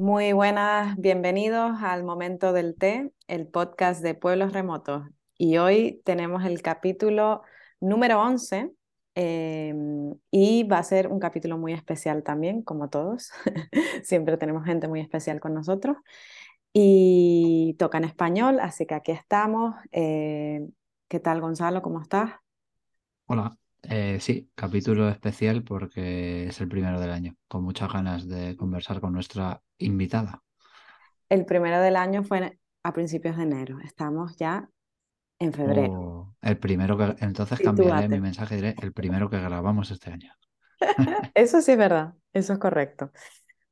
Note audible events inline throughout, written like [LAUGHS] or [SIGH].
Muy buenas, bienvenidos al Momento del Té, el podcast de Pueblos Remotos. Y hoy tenemos el capítulo número 11 em, y va a ser un capítulo muy especial también, como todos. [LAUGHS] Siempre tenemos gente muy especial con nosotros. Y toca en español, así que aquí estamos. Eh, ¿qué tal, Gonzalo? ¿Cómo estás? Hola, eh, sí, capítulo especial porque es el primero del año, con muchas ganas de conversar con nuestra invitada. El primero del año fue a principios de enero, estamos ya en febrero. O el primero que, entonces cambiaré mi mensaje y diré el primero que grabamos este año. [LAUGHS] Eso sí es verdad, eso es correcto.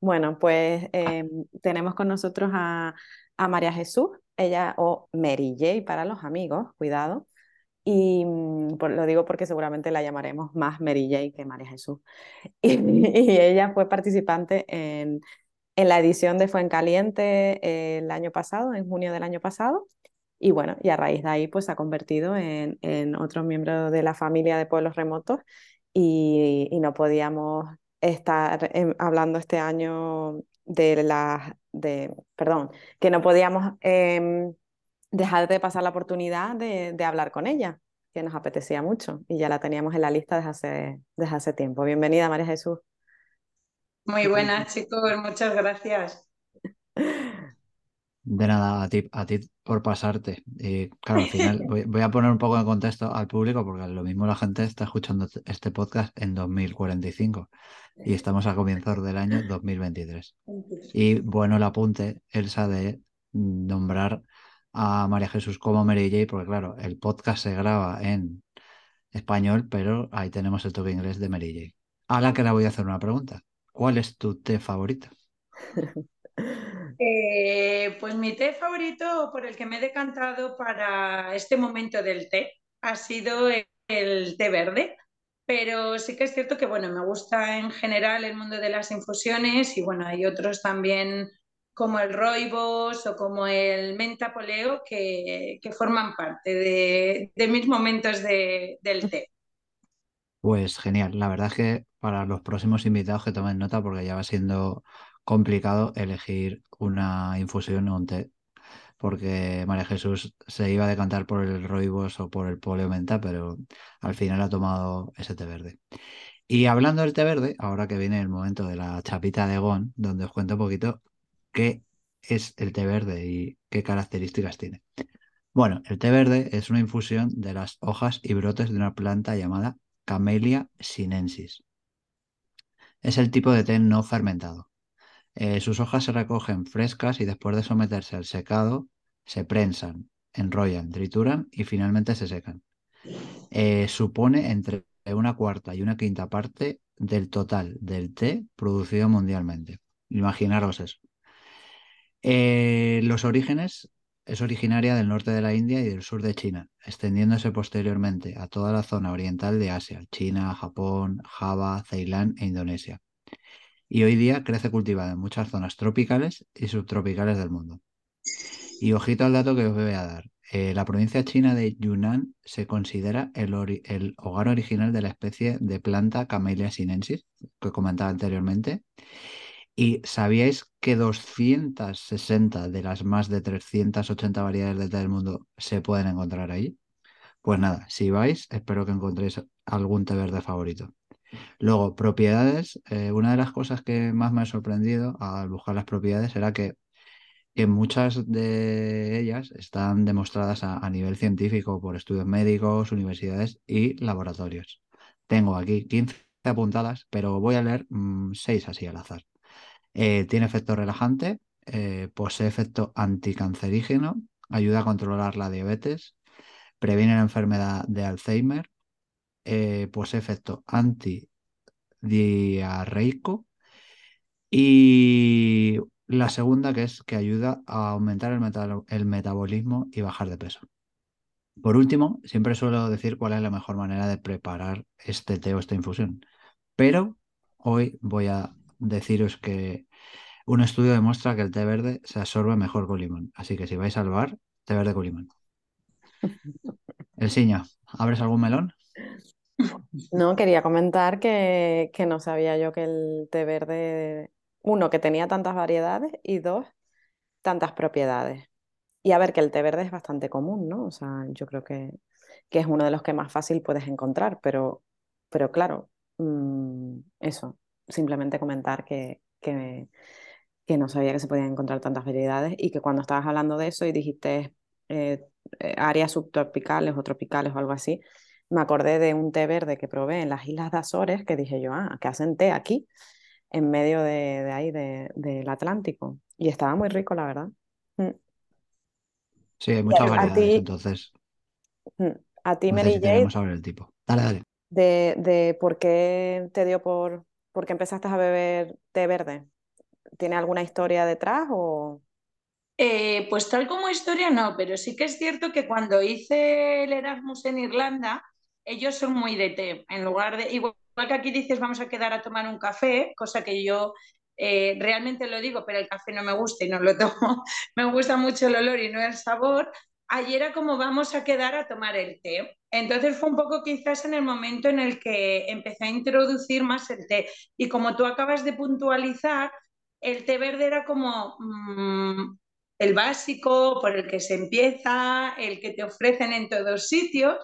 Bueno, pues em, tenemos con nosotros a, a María Jesús, ella o Mary J para los amigos, cuidado. Y mm, lo digo porque seguramente la llamaremos más Mary J que María Jesús. [LAUGHS] Y, ella fue participante en, en, la edición de Fuencaliente eh, el año pasado, en junio del año pasado. Y bueno, y a raíz de ahí pues se ha convertido en, en otro miembro de la familia de pueblos remotos y, y no podíamos estar em, hablando este año de las, de, perdón, que no podíamos em, dejar de pasar la oportunidad de, de, hablar con ella, que nos apetecía mucho y ya la teníamos en la lista desde hace, desde hace tiempo. Bienvenida, María Jesús. Muy buenas, chicos, muchas gracias. De nada, a ti, a ti por pasarte. Y claro, al final voy, voy, a poner un poco de contexto al público porque lo mismo la gente está escuchando este podcast en 2045 y estamos a comienzos del año 2023. Y bueno el apunte, Elsa, de nombrar a María Jesús como Mary J, porque claro, el podcast se graba en español, pero ahí tenemos el toque inglés de Mary J. A la que le voy a hacer una pregunta. ¿Cuál es tu té favorito? [LAUGHS] Eh, pues mi té favorito por el que me he decantado para este momento del té ha sido el té verde, pero sí que es cierto que bueno, me gusta en general el mundo de las infusiones y bueno, hay otros también como el roibos o como el mentapoleo que, que forman parte de, de mis momentos de, del té. Pues genial, la verdad es que para los próximos invitados que tomen nota porque ya va siendo complicado elegir una infusión o un té, porque María Jesús se iba a decantar por el roibos o por el poleo menta, pero al final ha tomado ese té verde. Y hablando del té verde, ahora que viene el momento de la chapita de Gon, donde os cuento un poquito qué es el té verde y qué características tiene. Bueno, el té verde es una infusión de las hojas y brotes de una planta llamada Camellia sinensis. Es el tipo de té no fermentado. Eh, sus hojas se recogen frescas y después de someterse al secado, se prensan, enrollan, trituran y finalmente se secan. Eh, supone entre una cuarta y una quinta parte del total del té producido mundialmente. Imaginaros eso. Eh, los orígenes es originaria del norte de la India y del sur de China, extendiéndose posteriormente a toda la zona oriental de Asia, China, Japón, Java, Ceilán e Indonesia. Y hoy día crece cultivada en muchas zonas tropicales y subtropicales del mundo. Y ojito al dato que os voy a dar. Eh, la provincia china de Yunnan se considera el, el, hogar original de la especie de planta Camellia sinensis, que comentaba anteriormente, ¿Y sabíais que 260 de las más de 380 variedades de té del mundo se pueden encontrar ahí? Pues nada, si vais, espero que encontréis algún té verde favorito. Luego, propiedades. Eh, una de las cosas que más me ha sorprendido al buscar las propiedades era que, muchas de ellas están demostradas a, nivel científico por estudios médicos, universidades y laboratorios. Tengo aquí 15 apuntadas, pero voy a leer 6 mm, así al azar. Eh, tiene efecto relajante, eh, posee efecto anticancerígeno, ayuda a controlar la diabetes, previene la enfermedad de Alzheimer, eh, posee efecto antidiarreico y la segunda que es que ayuda a aumentar el metabolismo y bajar de peso. Por último, siempre suelo decir cuál es la mejor manera de preparar este té o esta infusión, pero hoy voy a deciros que un estudio demuestra que el té verde se absorbe mejor con limón. Así que si vais al bar, té verde con limón. El Siña, ¿abres algún melón? No, quería comentar que, que, no sabía yo que el té verde uno, que tenía tantas variedades y dos, tantas propiedades. Y a ver, que el té verde es bastante común, ¿no? O sea, yo creo que, que es uno de los que más fácil puedes encontrar, pero, pero claro, mm, eso, simplemente comentar que, que, que, no sabía que se podían encontrar tantas variedades y que cuando estabas hablando de eso y dijiste eh, eh, áreas subtropicales o tropicales o algo así, me acordé de un té verde que probé en las Islas de Azores, que dije yo, ah, que hacen té aquí, en medio de, de ahí, de, del Atlántico. Y estaba muy rico, la verdad. Mm. Sí, hay muchas variedades, entonces. Mm, a ti, no Mary Jane, saber el tipo. Dale, dale. De, de por qué te dio por, por qué empezaste a beber té verde. ¿Tiene alguna historia detrás o...? Eh, pues tal como historia no, pero sí que es cierto que cuando hice el Erasmus en Irlanda, ellos son muy de té. En lugar de, igual que aquí dices vamos a quedar a tomar un café, cosa que yo eh, realmente lo digo, pero el café no me gusta y no lo [LAUGHS] tomo. me gusta mucho el olor y no el sabor. Allí era como vamos a quedar a tomar el té. Entonces fue un poco quizás en el momento en el que empecé a introducir más el té. Y como tú acabas de puntualizar, el té verde era como mmm, el básico por el que se empieza, el que te ofrecen en todos sitios,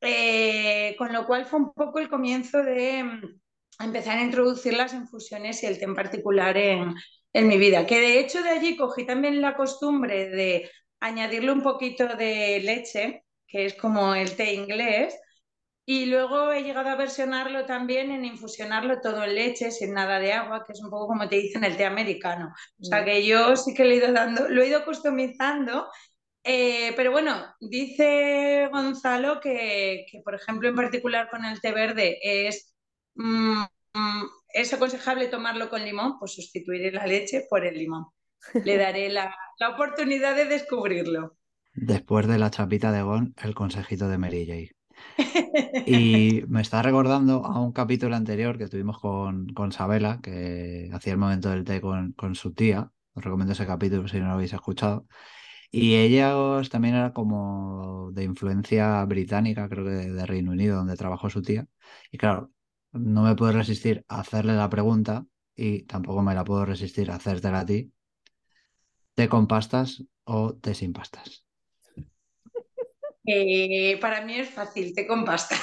eh, con lo cual fue un poco el comienzo de mm, empezar a introducir las infusiones y el té en particular en, en mi vida, que de hecho de allí cogí también la costumbre de añadirle un poquito de leche, que es como el té inglés, y luego he llegado a versionarlo también en infusionarlo todo en leche, sin nada de agua, que es un poco como te dicen el té americano. O sea mm. que yo sí que lo he ido dando, lo he ido customizando. Eh, pero bueno, dice Gonzalo que, que, por ejemplo, en particular con el té verde es, mm, mm, es aconsejable tomarlo con limón, pues sustituiré la leche por el limón. Le daré la, la oportunidad de descubrirlo. Después de la chapita de Gon, el consejito de Mary J. [LAUGHS] Y me está recordando a un capítulo anterior que tuvimos con, con Sabela, que hacía el momento del té con, con su tía. Os recomiendo ese capítulo si no lo habéis escuchado. Y ella también era como de influencia británica, creo que de Reino Unido, donde trabajó su tía. Y claro, no me puedo resistir a hacerle la pregunta y tampoco me la puedo resistir a hacértela a ti. ¿Té con pastas o té sin pastas? Eh, para mí es fácil, te con pasta.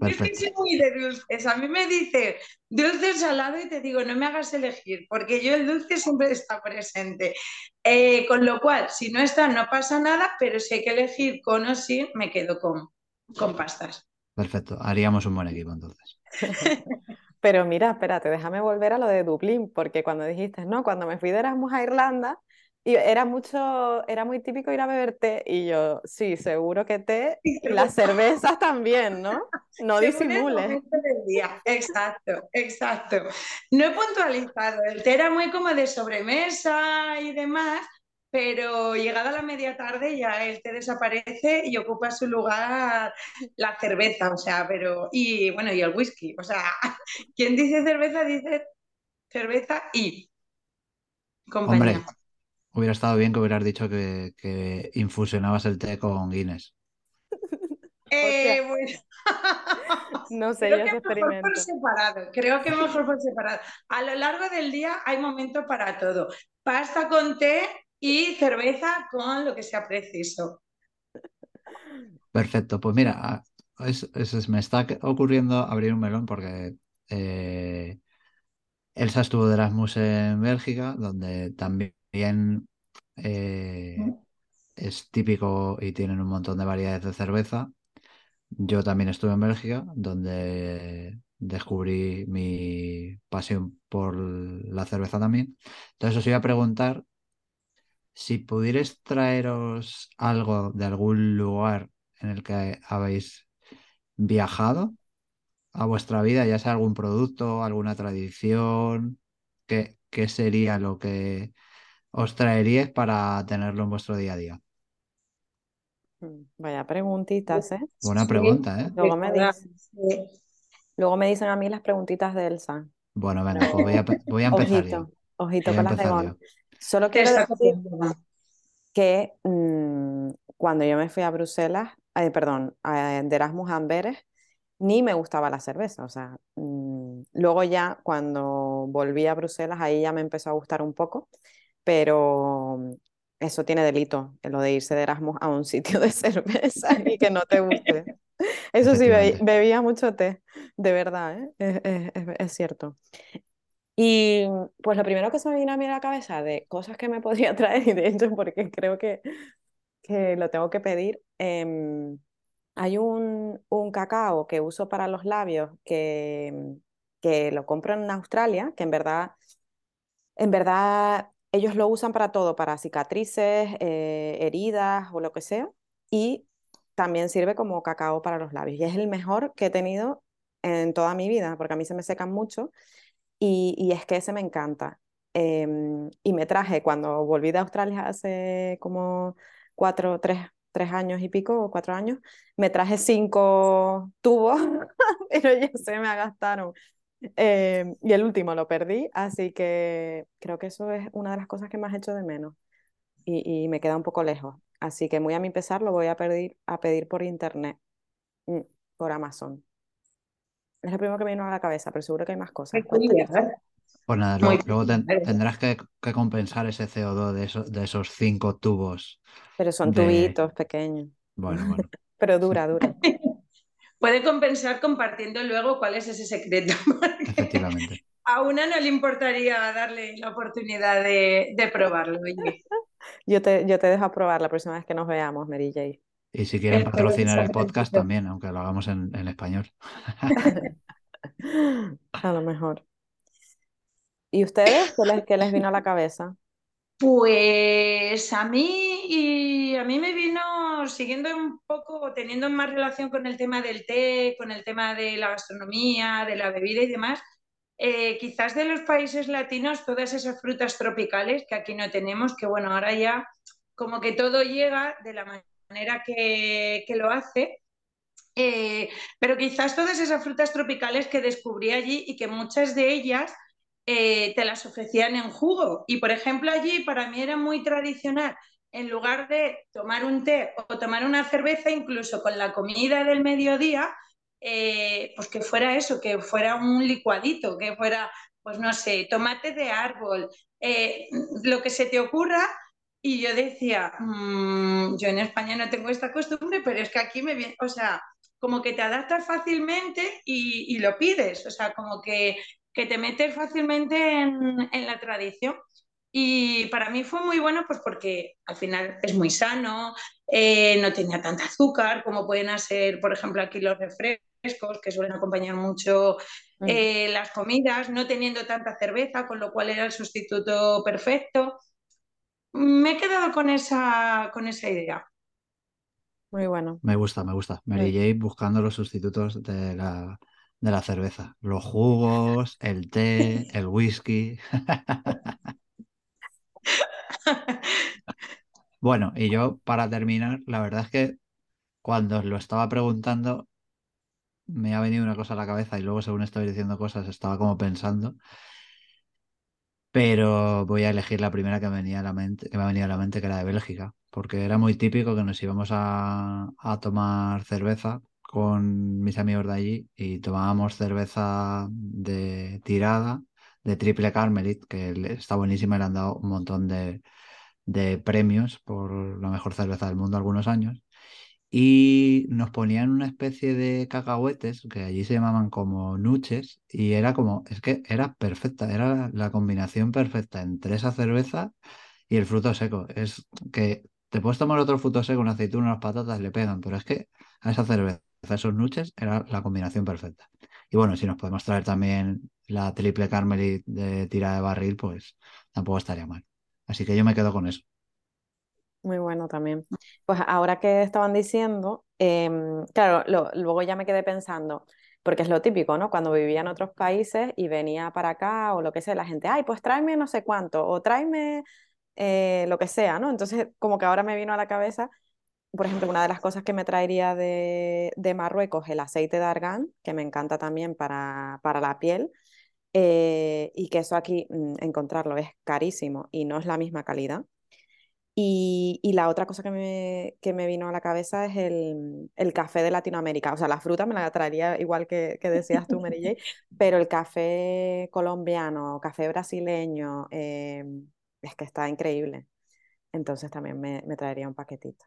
Que soy muy de dulces. A mí me dice dulce salado y te digo, no me hagas elegir, porque yo el dulce siempre está presente. Eh, con lo cual, si no está, no pasa nada, pero si hay que elegir con o sin, me quedo con, con pastas. Perfecto, haríamos un buen equipo entonces. [LAUGHS] pero mira, espérate, déjame volver a lo de Dublín, porque cuando dijiste, no, cuando me fui de Erasmus a Irlanda, y era mucho, era muy típico ir a beber té y yo, sí, seguro que té y las cervezas también, ¿no? No disimules. Exacto, exacto. No he puntualizado, el té era muy como de sobremesa y demás, pero llegada la media tarde ya el té desaparece y ocupa su lugar la cerveza, o sea, pero, y bueno, y el whisky, o sea, [LAUGHS] quien dice cerveza dice cerveza y compañía. Hubiera estado bien que hubieras dicho que, infusionabas el té con Guinness. Eh, [LAUGHS] no sé, Creo que mejor por separado. Creo que mejor por separado. A lo largo del día hay momento para todo. Pasta con té y cerveza con lo que sea preciso. Perfecto. Pues mira, me está ocurriendo abrir un melón porque eh, Elsa estuvo de Erasmus en Bélgica, donde también eh, es típico y tienen un montón de variedades de cerveza. Yo también estuve en Bélgica, donde descubrí mi pasión por la cerveza también. Entonces os iba a preguntar si pudierais traeros algo de algún lugar en el que habéis viajado a vuestra vida, ya sea algún producto, alguna tradición, ¿qué, qué sería lo que os traeríais para tenerlo en vuestro día a día? Mm, vaya preguntitas, ¿eh? Buena pregunta, ¿eh? Luego me, dicen, luego me dicen a mí las preguntitas de Elsa. Bueno, venga, pues voy a, voy a [LAUGHS] empezar ojito, yo. Ojito con las de Solo quiero decir que mmm, cuando yo me fui a Bruselas, eh, perdón, a, de Erasmus Amberes, ni me gustaba la cerveza. O sea, mm, luego ya cuando volví a Bruselas, ahí ya me empezó a gustar un poco, pero eso tiene delito, lo de irse de Erasmus a un [LAUGHS] sitio de cerveza y que no te guste. Eso sí, bebía mucho té, de verdad, ¿eh? es, cierto. Y pues lo primero que se me vino a mí a la cabeza de cosas que me [LAUGHS] podría traer, y de hecho porque creo que, que lo tengo que pedir, em, hay un, un, cacao que uso para los labios que, que lo compro en Australia, que en verdad, en verdad ellos lo usan para todo, para cicatrices, eh, heridas o lo que sea, y también sirve como cacao para los labios. Y es el mejor que he tenido en toda mi vida, porque a mí se me secan mucho y, es que ese me encanta. Em, y me traje, cuando volví de Australia hace como cuatro, tres, tres años y pico, o cuatro años, me traje cinco tubos, [LAUGHS] pero ya se me gastaron. Em, y el último lo perdí, así que creo que eso es una de las cosas que más hecho de menos y, y me queda un poco lejos. Así que muy a mi pesar lo voy a pedir, a pedir por internet, mm, por Amazon. Es lo primero que me vino a la cabeza, pero seguro que hay más cosas. Pues nada, luego, tendrás que, compensar ese CO2 de, esos, de esos cinco tubos. Pero son tubitos pequeños. Bueno, bueno. [LAUGHS] pero dura, dura. [LAUGHS] Puede compensar compartiendo luego cuál es ese secreto. [LAUGHS] Efectivamente. A una no le importaría darle la oportunidad de, probarlo. Yo te, yo te dejo probar la próxima vez que nos veamos, Mary J. Y si quieren patrocinar el podcast también, aunque lo hagamos en, español. [LAUGHS] a lo mejor. ¿Y ustedes qué les, vino a la cabeza? Pues a mí y a mí me vino siguiendo un poco, teniendo más relación con el tema del té, con el tema de la gastronomía, de la bebida y demás, eh, quizás de los países latinos todas esas frutas tropicales que aquí no tenemos, que bueno, ahora ya como que todo llega de la manera que, lo hace, eh, pero quizás todas esas frutas tropicales que descubrí allí y que muchas de ellas eh, te las ofrecían en jugo. Y por ejemplo allí para mí era muy tradicional, en lugar de tomar un té o tomar una cerveza, incluso con la comida del mediodía, eh, pues que fuera eso, que fuera un licuadito, que fuera, pues no sé, tomate de árbol, lo que se te ocurra. Y yo decía, mm, yo en España no tengo esta costumbre, pero es que aquí me viene, o sea, como que te adaptas fácilmente y, lo pides, o sea, como que, que te metes fácilmente en, en, la tradición. Y para mí fue muy bueno, pues porque al final es muy sano, eh, no tenía tanta azúcar como pueden ser, por ejemplo, aquí los refrescos que suelen acompañar mucho mm. eh, las comidas, no teniendo tanta cerveza, con lo cual era el sustituto perfecto. Me he quedado con esa, con esa idea. Muy bueno. Me gusta, me gusta. Mary Jane buscando los sustitutos de la, de la cerveza. Los jugos, el té, el whisky. [LAUGHS] bueno, y yo para terminar, la verdad es que cuando os lo estaba preguntando, me ha venido una cosa a la cabeza y luego según estoy diciendo cosas estaba como pensando. Pero voy a elegir la primera que me venía a la mente, que me ha venido a la mente, que era de Bélgica, porque era muy típico que nos íbamos a, tomar cerveza con mis amigos de allí y tomábamos cerveza de tirada, de triple Carmelit, que está buenísima y le han dado un montón de, de premios por la mejor cerveza del mundo algunos años y nos ponían una especie de cacahuetes que allí se llamaban como nuches y era como, es que era perfecta, era la combinación perfecta entre esa cerveza y el fruto seco. Es que te puedes tomar otro fruto seco, una aceituna, unas patatas, le pegan, pero es que a esa cerveza, a esos nuches, era la combinación perfecta. Y bueno, si nos podemos traer también la triple Carmelit de tira de barril, pues tampoco estaría mal. Así que yo me quedo con eso. Muy bueno también. Pues ahora que estaban diciendo, em, claro, luego ya me quedé pensando, porque es lo típico, ¿no? Cuando vivía en otros países y venía para acá o lo que sea, la gente, ay, pues tráeme no sé cuánto, o tráeme eh, lo que sea, ¿no? Entonces, como que ahora me vino a la cabeza, por ejemplo, una de las cosas que me traería de, Marruecos, el aceite de argán, que me encanta también para, para la piel. Eh, y que eso aquí mm, encontrarlo es carísimo y no es la misma calidad. Y, la otra cosa que me, que me, vino a la cabeza es el, el, café de Latinoamérica. O sea, la fruta me la traería igual que, que decías tú, Mary J, pero el café colombiano, café brasileño, eh, es que está increíble. Entonces también me, me traería un paquetito.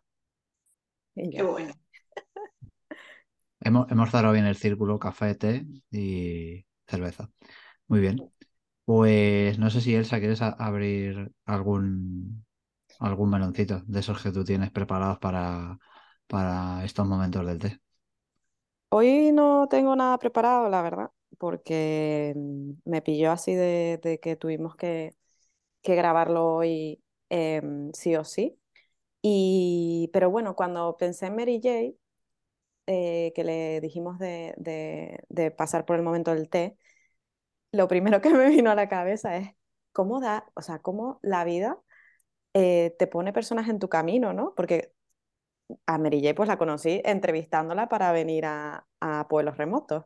Qué bueno. hemos, hemos cerrado bien el círculo, café, té y cerveza. Muy bien. Pues no sé si Elsa, ¿quieres abrir algún, algún meloncito de esos que tú tienes preparados para, para estos momentos del té? Hoy no tengo nada preparado, la verdad, porque mm, me pilló así de, que tuvimos que, grabarlo hoy em, sí o sí. Y, pero bueno, cuando pensé en Mary J, eh, que le dijimos de, de, pasar por el momento del té, lo primero [LAUGHS] que me vino a la cabeza es cómo da, o sea, cómo la vida eh, te pone personas en tu camino, ¿no? Porque a Mary pues la conocí entrevistándola para venir a, a pueblos remotos.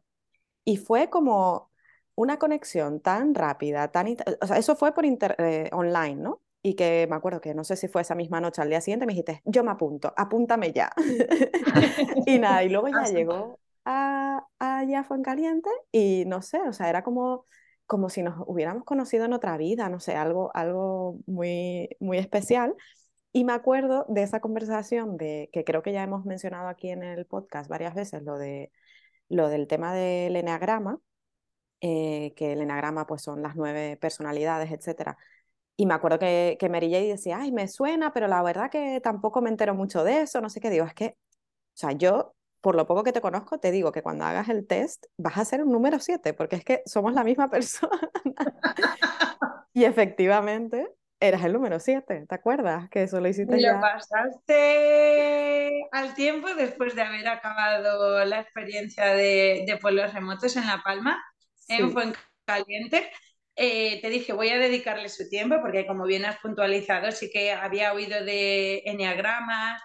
Y fue como una conexión tan rápida, tan... O sea, eso fue por eh, online, ¿no? Y que me acuerdo que no sé si fue esa misma noche al día siguiente, me dijiste, yo me apunto, apúntame ya. [LAUGHS] y nada, y luego [LAUGHS] ya llegó a, en caliente y no sé, o sea, era como como si nos hubiéramos conocido en otra vida, no sé, algo, algo muy, muy especial. Y me acuerdo de esa conversación de que creo que ya hemos mencionado aquí en el podcast varias veces, lo, de, lo del tema del eneagrama, eh, que el eneagrama pues son las nueve personalidades, etc. Y me acuerdo que, que Mary J decía, ay, me suena, pero la verdad que tampoco me entero mucho de eso, no sé qué digo, es que, o sea, yo por lo poco que te conozco, te digo que cuando hagas el test vas a ser un número 7, porque es que somos la misma [LAUGHS] persona. y efectivamente, eras el número 7, ¿te acuerdas? Que eso lo hiciste y lo pasaste al tiempo después de haber acabado la experiencia de, de pueblos remotos en La Palma, en Fuencaliente. Eh, te dije, voy a dedicarle su tiempo, porque como bien has puntualizado, sí que había oído de enneagramas,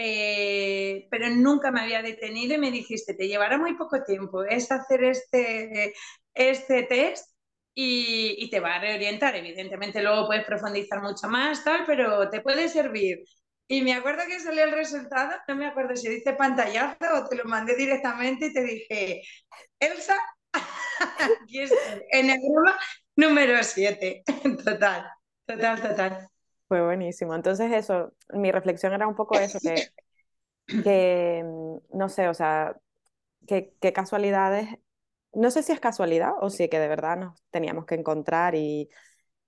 eh, pero nunca me había detenido y me dijiste, te llevará muy poco tiempo, es hacer este, este test y, te va a reorientar. Evidentemente luego puedes profundizar mucho más, tal, pero te puede servir. Y me acuerdo que salió el resultado, no me acuerdo si dice pantallazo o te lo mandé directamente y te dije, Elsa, [LAUGHS] en el número 7, [LAUGHS] total, total, total. Fue buenísimo. Entonces eso, mi reflexión era un poco eso, que, que mm, no sé, o sea, qué casualidades, no sé si es casualidad o si que de verdad nos teníamos que encontrar y,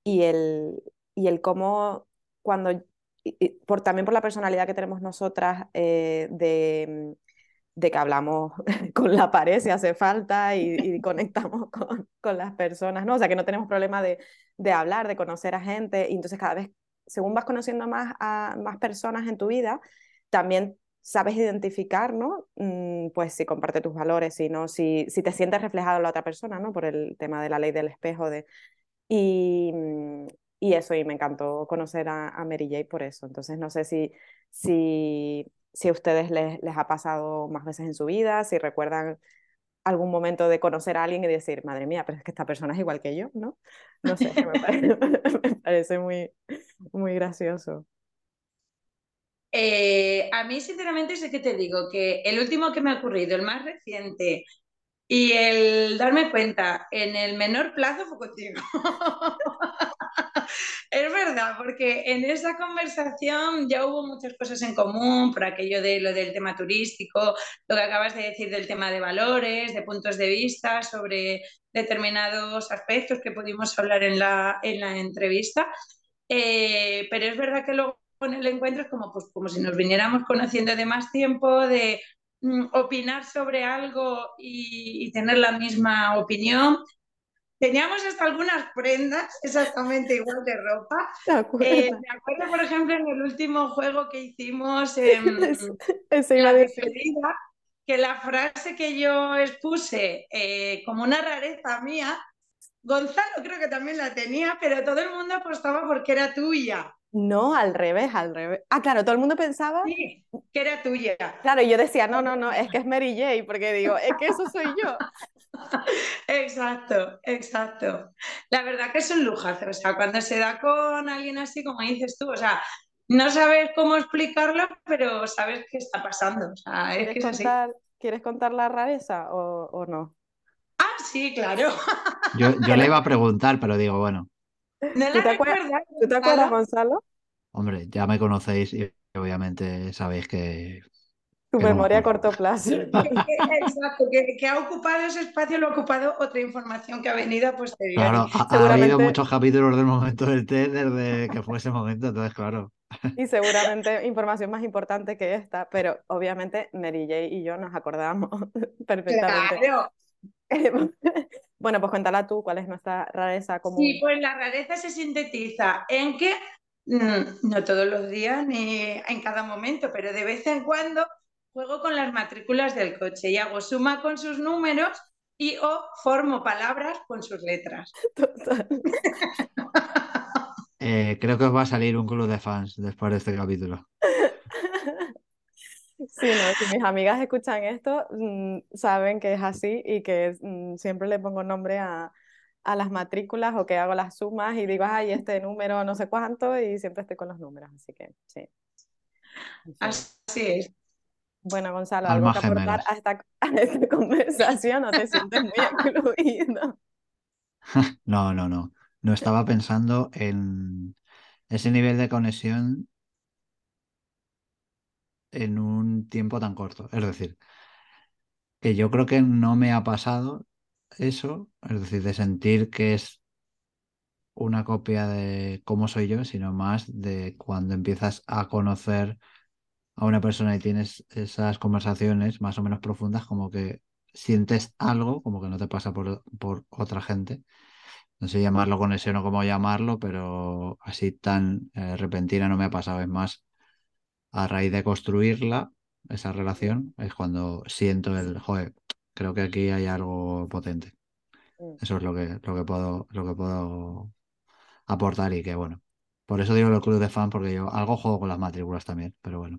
y, el, y el cómo cuando, por, también por la personalidad que tenemos nosotras eh, de, de, que hablamos [LAUGHS] con la pared si hace falta y, y conectamos con, con, las personas, ¿no? O sea, que no tenemos problema de, de hablar, de conocer a gente y entonces cada vez según vas conociendo más a más personas en tu vida, también sabes identificar, ¿no? Mm, pues si comparte tus valores, si no, si, si te sientes reflejado en la otra persona, ¿no? Por el tema de la ley del espejo. De... Y, y eso, y me encantó conocer a, a, Mary J por eso. Entonces, no sé si, si, si a ustedes les, les ha pasado más veces en su vida, si recuerdan algún momento de conocer a alguien y decir, madre mía, pero es que esta persona es igual que yo, ¿no? No sé, [LAUGHS] [LAUGHS] me parece, muy, muy gracioso. Eh, a mí, sinceramente, sé que te digo que el último que me ha ocurrido, el más reciente, y el darme cuenta en el menor plazo fue contigo. [LAUGHS] [LAUGHS] es verdad, porque en esa conversación ya hubo muchas cosas en común, por aquello de lo del tema turístico, lo que acabas de decir del tema de valores, de puntos de vista sobre determinados aspectos que pudimos hablar en la, en la entrevista. Eh, pero es verdad que luego en el encuentro es como, pues, como si nos viniéramos conociendo de más tiempo, de Mm, opinar sobre algo y, tener la misma opinión. Teníamos hasta algunas prendas [LAUGHS] exactamente igual de ropa. Eh, me acuerdo, por ejemplo, en el último juego que hicimos [LAUGHS] en, la despedida, que la frase que yo expuse eh, como una rareza mía, Gonzalo creo que también la tenía, pero todo el mundo apostaba porque era tuya. No, al revés, al revés. Ah, claro, todo el mundo pensaba. Sí, que era tuya. Claro, y yo decía, no, no, no, es que es Mary J, porque digo, es que eso soy yo. [LAUGHS] Exacto, exacto. La verdad que es un lujazo, o sea, cuando se da con alguien así, como dices tú, o sea, no sabes cómo explicarlo, pero sabes qué está pasando. O sea, es ¿Quieres, que es así. contar, ¿Quieres contar la rareza o, o no? Ah, sí, claro. Yo, yo le iba a [LAUGHS] preguntar, pero digo, bueno, ¿No ¿Tú la te acuerdas, ¿tú te acuerdas? Gonzalo? hombre, ya me conocéis y obviamente sabéis que, Tu memoria a corto plazo. [LAUGHS] Exacto, que, que ha ocupado ese espacio, lo ha ocupado otra información que ha venido a posteriori. Claro, ha, habido muchos capítulos del momento del té desde que fue ese momento, entonces, claro. Y seguramente [LAUGHS] información más importante que esta, pero obviamente Mary J y yo nos acordamos [LAUGHS] perfectamente. Claro. Bueno, pues cuéntala tú, ¿cuál es nuestra rareza común? Sí, pues la rareza se sintetiza en que, mm, no todos los días ni en cada momento, pero de vez en cuando juego con las matrículas del coche y hago suma con sus números y o formo palabras con sus letras. Total. [LAUGHS] Eh, creo que os va a salir un club de fans después de este capítulo. Sí, no, si mis amigas escuchan esto, mm, saben que es así y que mm, siempre le pongo nombre a, a las matrículas o que hago las sumas y digo, ay, este número no sé cuánto y siempre estoy con los números, así que sí. Así es. Bueno, Gonzalo, ¿algo Almas que aportar a esta, [LAUGHS] a esta conversación? ¿No te sientes muy [LAUGHS] incluido? [LAUGHS] No, no, no. No estaba pensando en ese nivel de conexión en un tiempo tan corto. Es decir, que yo creo que no me ha pasado eso, es decir, de sentir que es una copia de cómo soy yo, sino más de cuando empiezas a conocer a una persona y tienes esas conversaciones más o menos profundas, como que sientes algo, como que no te pasa por, por otra gente. No sé llamarlo conexión o cómo llamarlo, pero así tan eh, repentina no me ha pasado. Es más, a raíz de construirla, esa relación, es cuando siento el, joder, creo que aquí hay algo potente. Mm. Eso es lo que, lo que puedo, lo que puedo aportar y que bueno. Por eso digo el club de fan, porque yo algo juego con las matrículas también, pero bueno.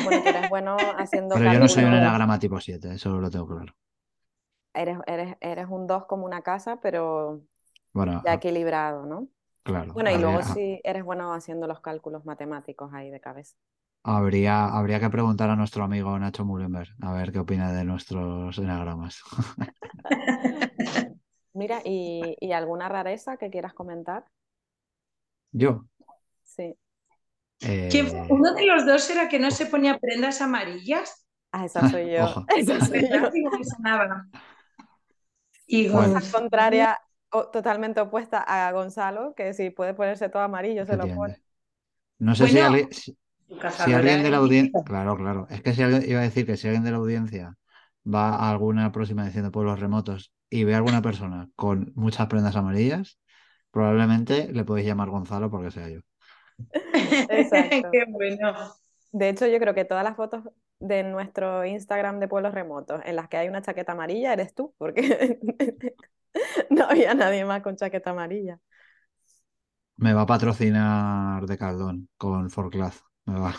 Bueno, eres bueno haciendo Pero yo no soy un enagrama tipo 7, eso lo tengo claro. Eres, eres, eres un 2 como una casa, pero Bueno, ya a- equilibrado, ¿no? claro. Bueno, y luego habría, sí eres bueno haciendo los cálculos matemáticos ahí de cabeza. habría, habría que preguntar a nuestro amigo Nacho Mullenberg a ver qué opina de nuestros enagramas. [LAUGHS] [LAUGHS] Mira, ¿y, y alguna rareza que quieras comentar? Yo, Sí. Eh, Uno de los dos era que no se ponía prendas amarillas. Ah, esa soy yo. Ojo. [LAUGHS] Esa soy yo. Y Pues Contraria, o- totalmente opuesta a Gonzalo, que si puede ponerse todo amarillo, se ¿qué lo pone. No sé si alguien, si, su si cazadora alguien de la audiencia, claro, claro, es que si alguien, iba a decir que si alguien de la audiencia va a alguna próxima edición de Pueblos Remotos y ve a alguna persona con muchas prendas amarillas, probablemente le podéis llamar Gonzalo porque sea yo. Exacto. [LAUGHS] Qué bueno. De hecho, yo creo que todas las fotos de nuestro Instagram de pueblos remotos en las que hay una chaqueta amarilla eres tú, porque [LAUGHS] no había nadie más con chaqueta amarilla. Me va a patrocinar de Caldón con Forclaz. Me va.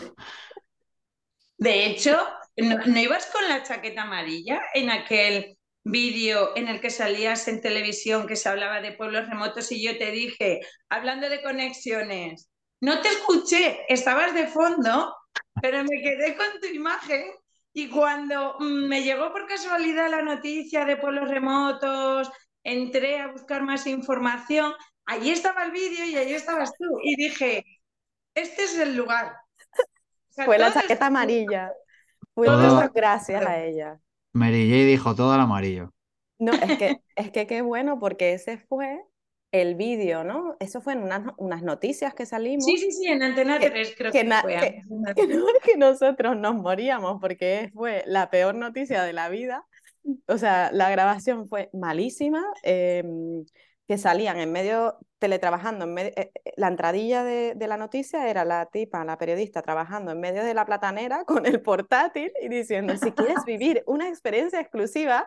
De hecho, ¿no, no ibas con la chaqueta amarilla en aquel vídeo en el que salías en televisión que se hablaba de pueblos remotos y yo te dije, hablando de conexiones, no te escuché, estabas de fondo, pero me quedé con tu imagen y cuando mm, me llegó por casualidad la noticia de pueblos remotos, entré a buscar más información, allí estaba el vídeo y allí estabas tú y dije, este es el lugar. O sea, Fue la chaqueta amarilla. Gracias a ella. Mary J dijo todo al amarillo. No, es que, [LAUGHS] es que qué bueno, porque ese fue el vídeo, ¿no? Eso fue en unas, unas noticias que salimos. Sí, sí, sí, en Antena Que- 3 creo que que, fue. que- que, no- que nosotros nos moríamos porque fue la peor noticia de la vida. O sea, la grabación fue malísima, em, que salían en medio, teletrabajando, en medio, eh, eh, la entradilla de, de la noticia era la tipa, la periodista, trabajando en medio de la platanera [LAUGHS] con el portátil y diciendo, si quieres [LAUGHS] vivir una experiencia exclusiva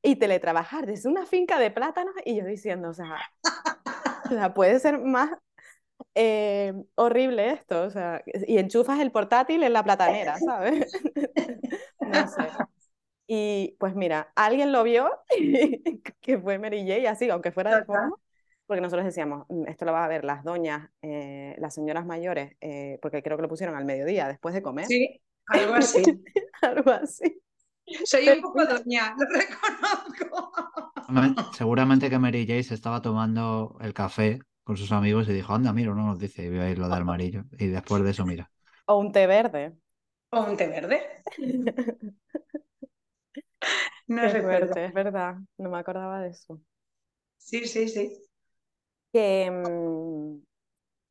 y teletrabajar desde una finca de plátanos, y yo diciendo, o sea, o sea, puede ser más eh, horrible esto, o sea, y enchufas el portátil en la platanera, ¿sabes? [LAUGHS] No sé. Y pues mira, alguien lo vio, [LAUGHS] que fue Mary J, así, aunque fuera de fondo, porque nosotros decíamos, "Mm, esto lo van a ver las doñas, eh, las señoras mayores, eh, porque creo que lo pusieron al mediodía, después de comer, Sí, algo así. [LAUGHS] algo así. Soy un poco doña, lo reconozco. Me- Seguramente que Mary Jane se estaba tomando el café con sus amigos y dijo, anda, mira, no nos dice, y vio ahí lo de amarillo. Y después de eso, mira. O un té verde. O un té verde. [LAUGHS] [LAUGHS] No Qué recuerdo. fuerte, es verdad, no me acordaba de eso. Sí, sí, sí. Que, mm,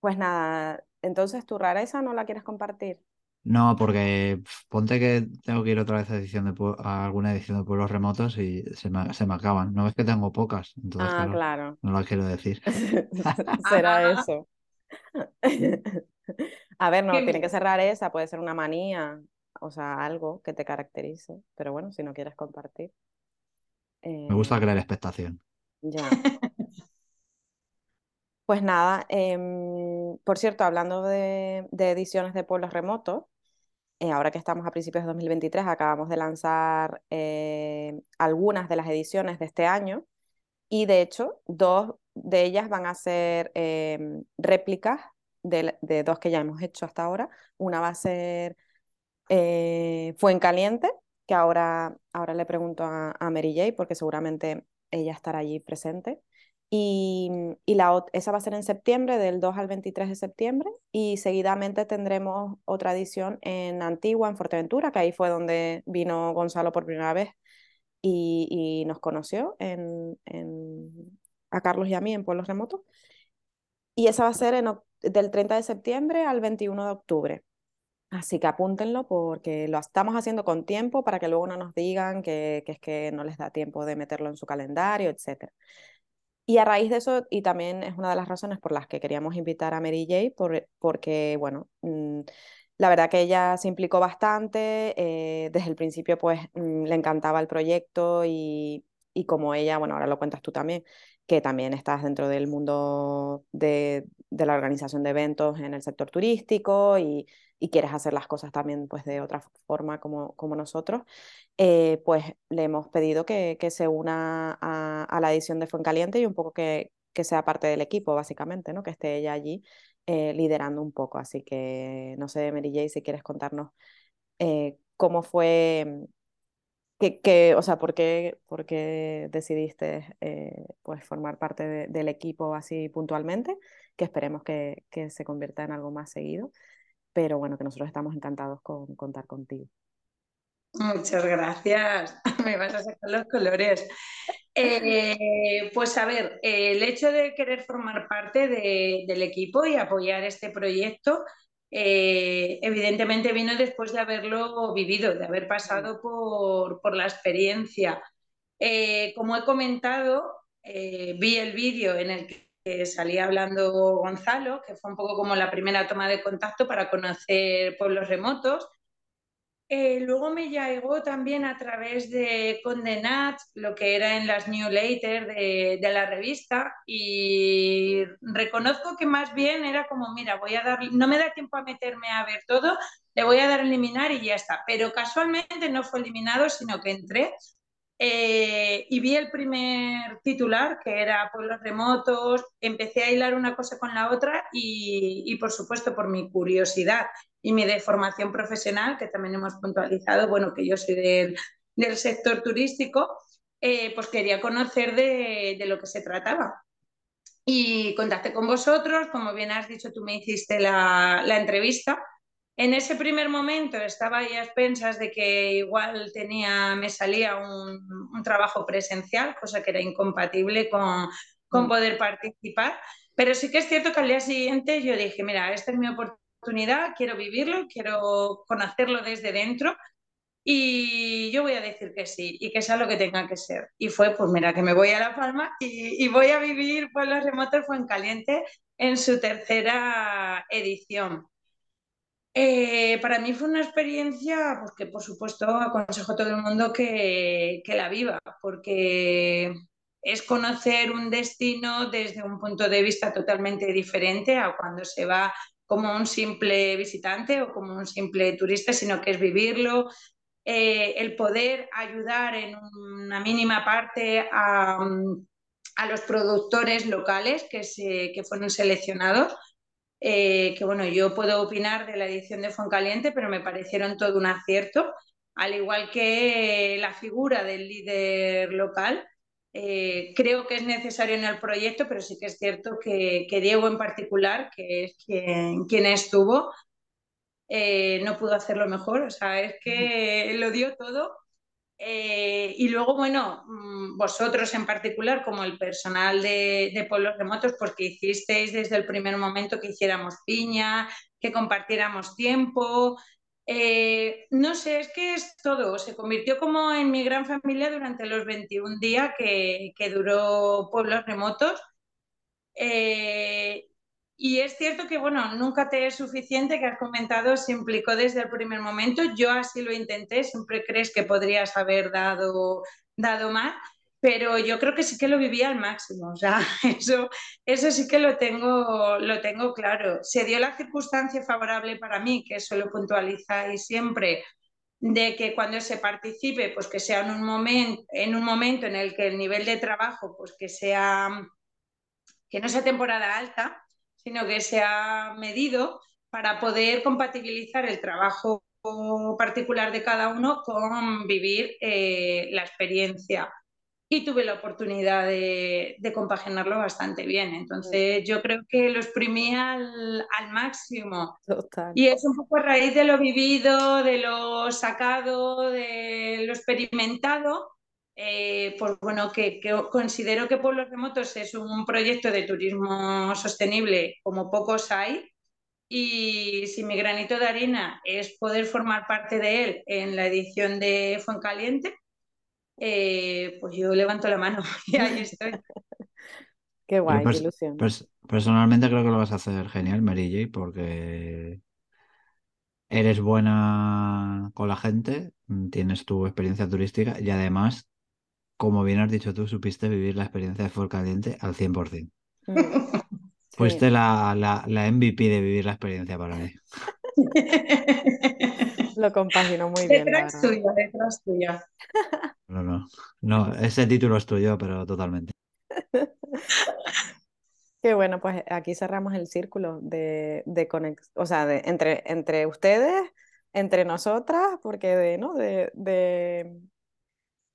pues nada, entonces tu rareza no la quieres compartir. No, porque ponte que tengo que ir otra vez a, edición de, a alguna edición de pueblos remotos y se me, se me acaban. No es que tengo pocas, entonces Ah, claro, claro. no lo quiero decir. [LAUGHS] Será eso. [LAUGHS] A ver, no, Qué tiene que ser rareza, puede ser una manía, o sea, algo que te caracterice, pero bueno, si no quieres compartir. Me gusta eh, crear expectación. ya. [LAUGHS] Pues nada, em, por cierto, hablando de, de ediciones de pueblos remotos, eh, ahora que estamos a principios de 2023, acabamos de lanzar eh, algunas de las ediciones de este año y de hecho dos de ellas van a ser em, réplicas de, de dos que ya hemos hecho hasta ahora. Una va a ser eh, Fuencaliente, que ahora, ahora le pregunto a, a Mary J, porque seguramente ella estará allí presente. Y, la, esa va a ser en septiembre, del 2 al 23 de septiembre, y seguidamente tendremos otra edición en Antigua, en Fuerteventura, que ahí fue donde vino Gonzalo por primera vez y, nos conoció en, a Carlos y a mí en Pueblos Remotos. Y esa va a ser del 30 de septiembre al 21 de octubre. Así que apúntenlo porque lo estamos haciendo con tiempo para que luego no nos digan que, que es que no les da tiempo de meterlo en su calendario, etc. Y a raíz de eso, y también es una de las razones por las que queríamos invitar a Mary J, por- porque, bueno, mm, la verdad que ella se implicó bastante, eh, desde el principio pues mm, le encantaba el proyecto y, y como ella, bueno, ahora lo cuentas tú también, que también estás dentro del mundo de, de la organización de eventos en el sector turístico y, y quieres hacer las cosas también pues de otra forma como, como nosotros, eh, pues le hemos pedido que, que se una a, la edición de Fuencaliente y un poco que, que sea parte del equipo, básicamente, ¿no? Que esté ella allí eh, liderando un poco. Así que no sé, Mary J, si quieres contarnos eh, cómo fue, que, que, o sea, por qué, por qué decidiste eh, pues formar parte de- del equipo así puntualmente, que esperemos que, que se convierta en algo más seguido. Pero bueno, que nosotros estamos encantados con contar contigo. Muchas gracias. [LAUGHS] Me vas a sacar los colores. Eh, pues a ver, eh, el hecho de querer formar parte de- del equipo y apoyar este proyecto, eh, evidentemente vino después de haberlo vivido, de haber pasado por, por la experiencia. Como he comentado, vi el vídeo en el que salía hablando Gonzalo, que fue un poco como la primera toma de contacto para conocer pueblos remotos. Eh, luego me llegó también a través de Condé Nast, lo que era en las newsletters de, de la revista, y reconozco que más bien era como, mira, voy a dar, no me da tiempo a meterme a ver todo, le voy a dar eliminar y ya está. Pero casualmente no fue eliminado, sino que entré eh, y vi el primer titular, que era Pueblos Remotos, empecé a hilar una cosa con la otra y, y por supuesto por mi curiosidad y mi de formación profesional, que también hemos puntualizado, bueno, que yo soy del, del sector turístico, eh, pues quería conocer de, de, lo que se trataba. Y contacté con vosotros, como bien has dicho, tú me hiciste la, la entrevista. En ese primer momento estaba ahí a expensas de que igual tenía, me salía un, un trabajo presencial, cosa que era incompatible con, con poder participar. Pero sí que es cierto que al día siguiente yo dije, mira, esta es mi oportunidad, quiero vivirlo, quiero conocerlo desde dentro y yo voy a decir que sí y que sea lo que tenga que ser. Y fue, pues mira, que me voy a La Palma y, y voy a vivir Pueblos Remotos Fuencaliente en su tercera edición. Eh, para mí fue una experiencia pues, que, por supuesto, aconsejo a todo el mundo que, la viva, porque es conocer un destino desde un punto de vista totalmente diferente a cuando se va como un simple visitante o como un simple turista, sino que es vivirlo, eh, el poder ayudar en una mínima parte a, a los productores locales que, se, que fueron seleccionados. Eh, que bueno, yo puedo opinar de la edición de Foncaliente, pero me parecieron todo un acierto, al igual que la figura del líder local. Eh, creo que es necesario en el proyecto, pero sí que es cierto que, que Diego en particular, que es quien, quien estuvo, eh, no pudo hacerlo mejor, o sea, es que lo dio todo. Eh, y luego, bueno, mm, vosotros en particular, como el personal de, Pueblos Remotos, pues que hicisteis desde el primer momento que hiciéramos piña, que compartiéramos tiempo. Eh, no sé, es que es todo. Se convirtió como en mi gran familia durante los 21 días que, que duró Pueblos Remotos. Eh, y es cierto que, bueno, nunca te es suficiente, que has comentado, se implicó desde el primer momento. Yo así lo intenté, siempre crees que podrías haber dado, dado más, pero yo creo que sí que lo viví al máximo. O sea, [LAUGHS] eso, eso sí que lo tengo, lo tengo claro. Se dio la circunstancia favorable para mí, que eso lo puntualizáis siempre, de que cuando se participe, pues que sea en un, momento en un momento en el que el nivel de trabajo, pues que sea, que no sea temporada alta, sino que se ha medido para poder compatibilizar el trabajo particular de cada uno con vivir eh, la experiencia. Y tuve la oportunidad de, de, compaginarlo bastante bien. Entonces, yo creo que lo exprimí al, al máximo. Total. Y es un poco a raíz de lo vivido, de lo sacado, de lo experimentado, eh, pues bueno, que, que, considero que Pueblos Remotos es un proyecto de turismo sostenible como pocos hay y si mi granito de arena es poder formar parte de él en la edición de Fuencaliente, eh, pues yo levanto la mano [LAUGHS] y ahí estoy. [LAUGHS] qué guay, qué ilusión. Pers personalmente creo que lo vas a hacer genial, Mary J, porque eres buena con la gente, tienes tu experiencia turística y además como bien has dicho tú, supiste vivir la experiencia de Fuego Caliente al 100%. Mm. Fuiste la, la, la, MVP de vivir la experiencia para mí. [LAUGHS] Lo compaginó muy bien. Detrás tuya, detrás tuya. No, no, no, ese título es tuyo, pero totalmente. [LAUGHS] Qué bueno, pues aquí cerramos el círculo de, de o sea, de, entre, entre ustedes, entre nosotras, porque de, ¿no? de, de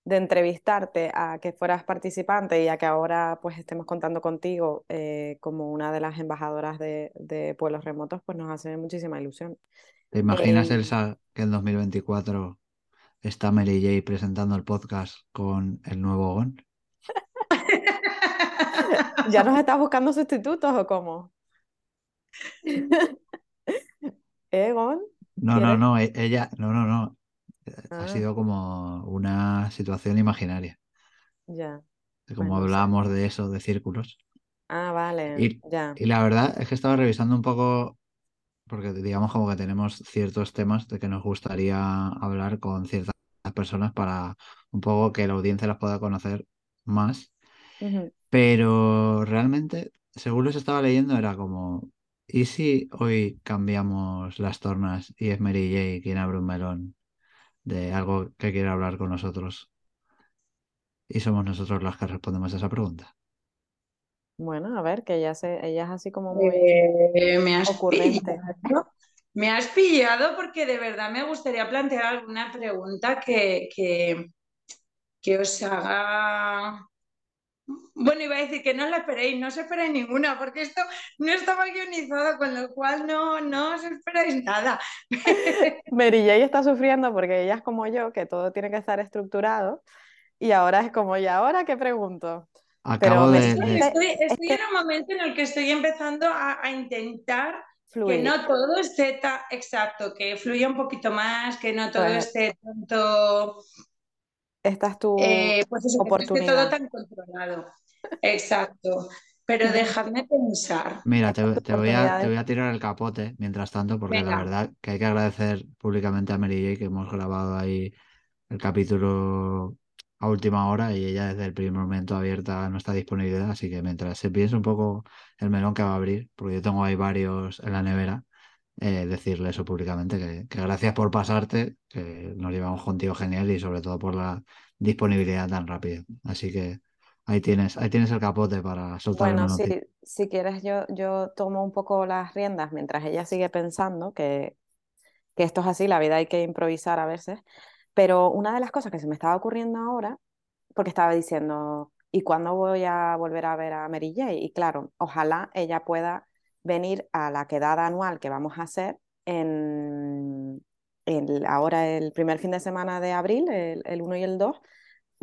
de entrevistarte a que fueras participante y a que ahora pues estemos contando contigo eh, como una de las embajadoras de, de, pueblos remotos, pues nos hace muchísima ilusión. ¿Te imaginas, eh, Elsa, que en 2024 está Mary J presentando el podcast con el nuevo GON? [LAUGHS] ¿Ya nos estás buscando sustitutos o cómo? [LAUGHS] [LAUGHS] ¿Eh, Gon? No, no, no, e, ella, no, no, no. Ha ah. sido como una situación imaginaria. Ya. Como hablábamos de eso, de círculos. Ah, vale. Y, ya. y la verdad es que estaba revisando un poco, porque digamos como que tenemos ciertos temas de que nos gustaría hablar con ciertas personas para un poco que la audiencia las pueda conocer más. Pero realmente, según los estaba leyendo, era como, ¿y si hoy cambiamos las tornas y es Mary J quien abre un melón de algo que quiere hablar con nosotros. Y somos nosotros los que respondemos a esa pregunta. Bueno, a ver, que ella, se, ella es así como muy eh, me has ocurrente. Pillado, me has pillado porque de verdad me gustaría plantear alguna pregunta que, que, que os haga bueno, iba a decir que no la esperéis, no os esperéis ninguna, porque esto no estaba guionizado, con lo cual no, no os esperáis nada. [LAUGHS] Mary J está sufriendo porque ella es como yo, que todo tiene que estar estructurado, y ahora es como, ¿y ahora qué pregunto? Acabo de, estoy, estoy, en un momento en el que estoy empezando a, a intentar Fluir. que no todo esté tan exacto, que fluya un poquito más, que no todo pues, esté tanto esta es tu eh, pues eso, oportunidad. Que todo tan controlado. Exacto. Pero dejadme pensar. Mira, te, te, voy a, te, voy a, tirar el capote mientras tanto, porque Venga. la verdad que hay que agradecer públicamente a Mary J que hemos grabado ahí el capítulo a última hora y ella desde el primer momento abierta a nuestra disponibilidad. Así que mientras se piensa un poco el melón que va a abrir, porque yo tengo ahí varios en la nevera, eh, decirle eso públicamente, que, que, gracias por pasarte, que nos llevamos contigo genial y sobre todo por la disponibilidad tan rápida. Así que Ahí tienes, ahí tienes el capote para soltar Bueno, si, si quieres, yo, yo tomo un poco las riendas mientras ella sigue pensando que, que esto es así, la vida hay que improvisar a veces. Pero una de las cosas que se me estaba ocurriendo ahora, porque estaba diciendo, ¿y cuándo voy a volver a ver a Mary J? Y claro, ojalá ella pueda venir a la quedada anual que vamos a hacer en, en ahora el primer fin de semana de abril, el, el 1 y el 2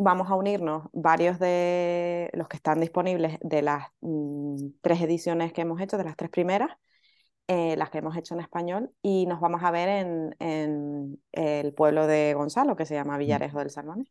vamos a unirnos varios de los que están disponibles de las mm, tres ediciones que hemos hecho, de las tres primeras, eh, las que hemos hecho en español, y nos vamos a ver en, en el pueblo de Gonzalo, que se llama Villarejo del Salmones.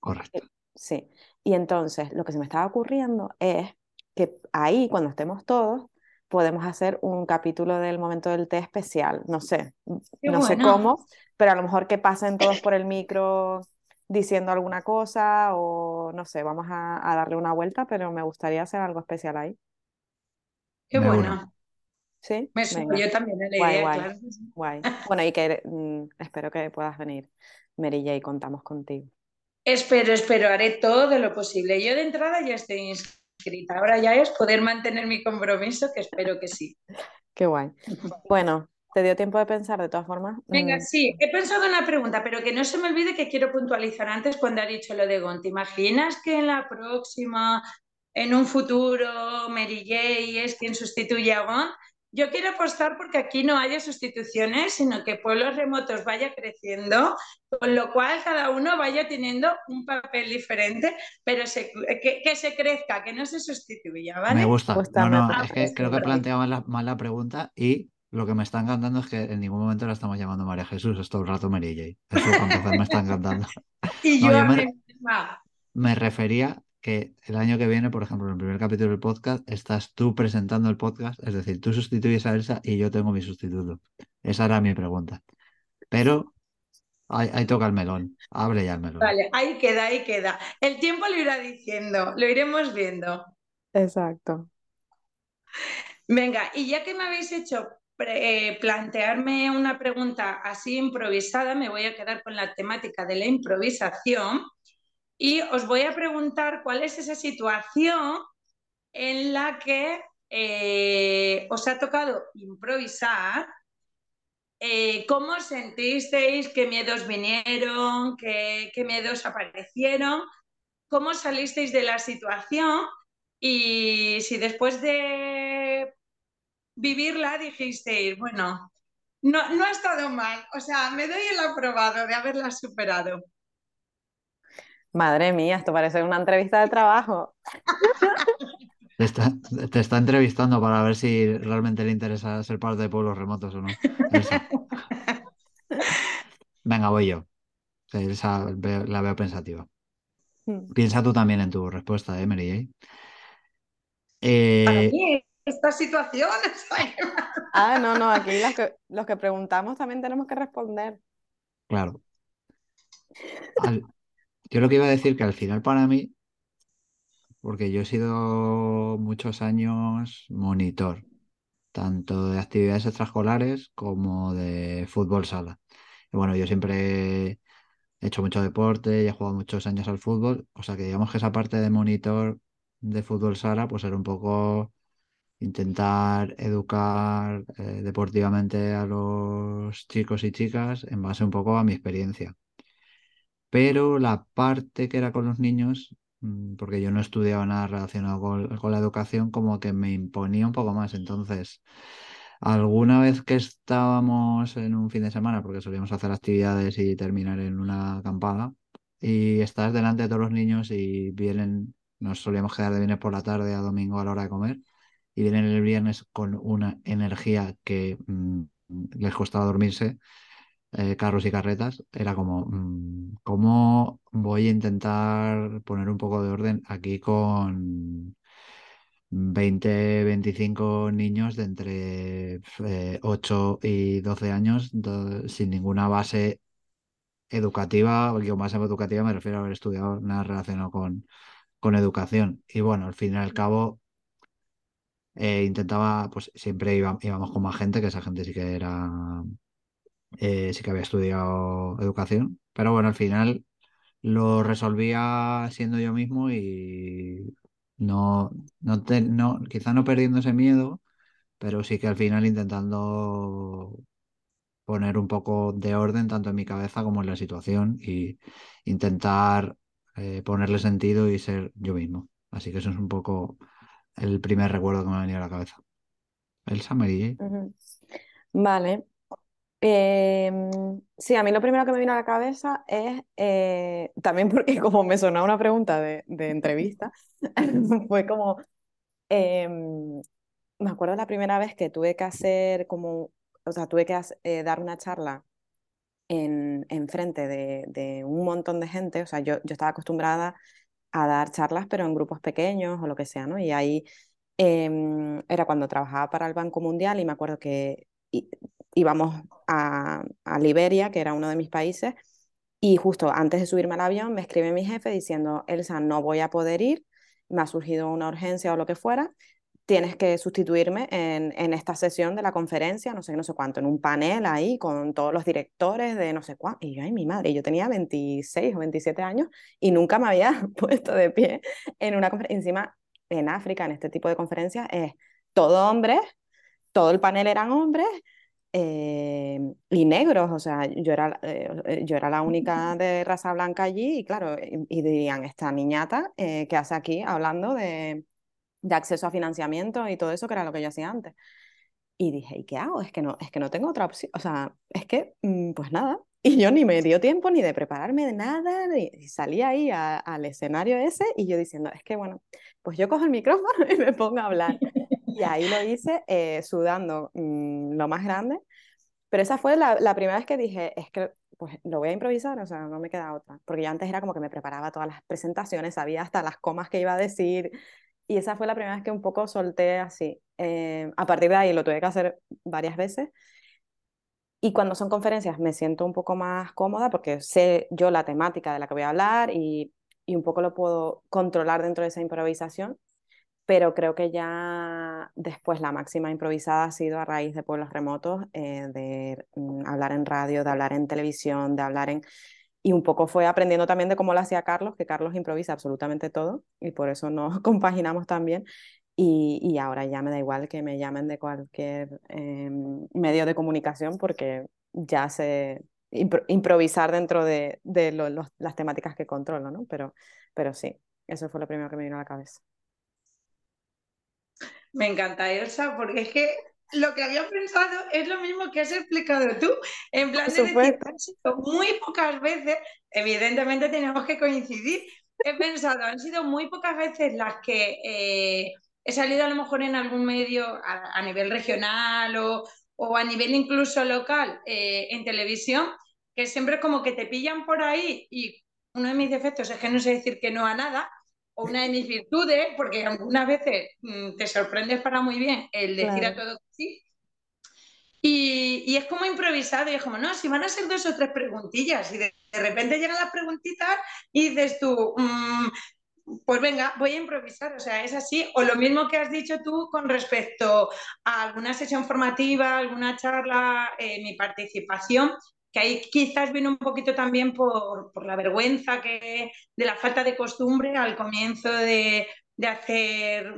Correcto. Sí, y entonces lo que se me estaba ocurriendo es que ahí, cuando estemos todos, podemos hacer un capítulo del momento del té especial. No sé, Qué no sé cómo, pero a lo mejor que pasen todos por [COUGHS] el micro diciendo alguna cosa o no sé, vamos a, a darle una vuelta, pero me gustaría hacer algo especial ahí. Qué Me bueno. uno. ¿Sí? Me Venga, yo también a la guay, idea, guay, claro. guay. [LAUGHS] Bueno, y que mm, espero que puedas venir, Mary J, contamos contigo. Espero, espero, haré todo lo posible. Yo de entrada ya estoy inscrita. Ahora ya es poder mantener mi compromiso, que espero que sí. Qué guay. Bueno, ¿te dio tiempo de pensar de todas formas? Venga, Mm, sí, he pensado en una pregunta, pero que no se me olvide que quiero puntualizar antes cuando ha dicho lo de Gon. ¿Te imaginas que en la próxima, en un futuro, Mary J es quien sustituye a Gon? Yo quiero apostar porque aquí no haya sustituciones, sino que Pueblos Remotos vaya creciendo, con lo cual cada uno vaya teniendo un papel diferente, pero se- que, que se crezca, que no se sustituya, Me ¿vale? gusta. Pues No, no, me es que creo que mal la, mal la pregunta y lo que me está encantando es que en ningún momento la estamos llamando María Jesús, es todo el rato Mary J. Eso me está encantando. [LAUGHS] Y No, yo yo a me, mí misma. me refería que el año que viene, por ejemplo, en el primer capítulo del podcast, estás tú presentando el podcast, es decir, tú sustituyes a Elsa y yo tengo mi sustituto. Esa era mi pregunta. Pero ahí, ahí toca el melón. Abre ya el melón. Vale, ahí queda, ahí queda. El tiempo lo irá diciendo, lo iremos viendo. Exacto. Venga, y ya que me habéis hecho eh, plantearme una pregunta así improvisada, me voy a quedar con la temática de la improvisación y os voy a preguntar cuál es esa situación en la que eh, os ha tocado improvisar. eh, ¿Cómo sentisteis? ¿Qué miedos vinieron? ¿Qué, qué miedos aparecieron? ¿Cómo salisteis de la situación? Y si después de vivirla dijisteis, bueno, no, no ha estado mal, o sea, me doy el aprobado de haberla superado. Madre mía, esto parece una entrevista de trabajo. Te está, te está entrevistando para ver si realmente le interesa ser parte de pueblos remotos o no. Elsa. Venga, voy yo. Elsa la veo pensativa. Mm. Piensa tú también en tu respuesta, ¿eh, Mary J? Para Eh, mí, esta situación, o sea, que- Ah, no, no, aquí los que, los que preguntamos también tenemos que responder. claro. Al- yo lo que iba a decir que al final para mí, porque yo he sido muchos años monitor, tanto de actividades extraescolares como de fútbol sala. Y bueno, yo siempre he hecho mucho deporte y he jugado muchos años al fútbol, o sea que digamos que esa parte de monitor de fútbol sala, pues era un poco intentar educar eh, deportivamente a los chicos y chicas en base un poco a mi experiencia. Pero la parte que era con los niños, mm, porque yo no estudiaba nada relacionado con, la educación, como que me imponía un poco más. Entonces, alguna vez que estábamos en un fin de semana, porque solíamos hacer actividades y terminar en una acampada, y estás delante de todos los niños y vienen, nos solíamos quedar de viernes por la tarde a domingo a la hora de comer, y vienen el viernes con una energía que mm, les costaba dormirse eh, carros y carretas, era como, mm, ¿cómo voy a intentar poner un poco de orden aquí con 20, 25 niños de entre eh, 8 y 12 años sin ninguna base educativa? Con base educativa me refiero a haber estudiado nada relacionado con, con educación. Y bueno, al fin y al cabo eh, intentaba, pues siempre iba- íbamos con más gente, que esa gente sí que era eh, sí que había estudiado educación, pero bueno, al final lo resolvía siendo yo mismo y no, no, no quizá no perdiendo ese miedo, pero sí que al final intentando poner un poco de orden tanto en mi cabeza como en la situación y intentar eh, ponerle sentido y ser yo mismo. Así que eso es un poco el primer recuerdo que me ha venido a la cabeza. Elsa Marie. Vale. Em, sí, a mí lo primero que me vino a la cabeza es, eh, también [LAUGHS] porque como me sonaba una pregunta de, entrevista, [LAUGHS] fue como, em, me acuerdo la primera vez que tuve que hacer como, o sea, tuve que eh, dar una charla en, en frente de, de, un montón de gente, o sea, yo, yo estaba acostumbrada a dar charlas, pero en grupos pequeños o lo que sea, ¿no? Y ahí em, era cuando trabajaba para el Banco Mundial y me acuerdo que íbamos a, a, Liberia, que era uno de mis países, y justo antes de subirme al avión me escribe mi jefe diciendo, Elsa, no voy a poder ir, me ha surgido una urgencia o lo que fuera, tienes que sustituirme en, en, esta sesión de la conferencia, no sé, no sé cuánto, en un panel ahí con todos los directores de no sé cuánto. Y yo, ay, mi madre, yo tenía 26 o 27 años y nunca me había [LAUGHS] puesto de pie en una conferencia. Encima, en África, en este tipo de conferencias, es todo hombres, todo el panel eran hombres. Eh, y negros, o sea, yo era, eh, yo era la única [LAUGHS] de raza blanca allí y claro, y, dirían, esta niñata eh, que hace aquí hablando de, de acceso a financiamiento y todo eso, que era lo que yo hacía antes. Y dije, ¿y qué hago? Es que no, es que no tengo otra opción. O sea, es que, mm, pues nada. [LAUGHS] Y yo ni me dio tiempo ni de prepararme de nada. Y salí ahí al escenario ese y yo diciendo, es que bueno, pues yo cojo el micrófono [LAUGHS] y me pongo a hablar. Y ahí lo hice eh, sudando mm, lo más grande. Pero esa fue la, la, primera vez que dije, es que pues lo voy a improvisar, o sea, no me queda otra. Porque yo antes era como que me preparaba todas las presentaciones, sabía hasta las comas que iba a decir, y esa fue la primera vez que un poco solté así. Eh, a partir de ahí lo tuve que hacer varias veces. Y cuando son conferencias me siento un poco más cómoda porque sé yo la temática de la que voy a hablar y, y un poco lo puedo controlar dentro de esa improvisación. Pero creo que ya después la máxima improvisada ha sido a raíz de pueblos remotos, eh, de mm, hablar en radio, de hablar en televisión, de hablar en y un poco fue aprendiendo también de cómo lo hacía Carlos, que Carlos improvisa absolutamente todo y por eso nos [LAUGHS] compaginamos también. Y, y ahora ya me da igual que me llamen de cualquier em, medio de comunicación porque ya sé improvisar dentro de, de las temáticas que controlo, ¿no? Pero, pero sí, eso fue lo primero que me vino a la cabeza. Me encanta, Elsa, porque es que lo que había pensado es lo mismo que has explicado tú. En plan de decir, muy pocas veces, evidentemente tenemos que coincidir. He pensado, han sido muy pocas veces las que eh, he salido a lo mejor en algún medio a, nivel regional o, o, a nivel incluso local eh, en televisión, que siempre como que te pillan por ahí y uno de mis defectos es que no sé decir que no a nada o una de mis virtudes, porque algunas veces mm, te sorprendes para muy bien el decir a todo que sí. Y, y, es como improvisado, y es como, no, si van a ser dos o tres preguntillas, y de, repente llegan las preguntitas y dices tú, mmm, pues venga, voy a improvisar, o sea, es así. O lo mismo que has dicho tú con respecto a alguna sesión formativa, alguna charla, eh, mi participación, que ahí quizás viene un poquito también por, por, la vergüenza que, de la falta de costumbre al comienzo de, de hacer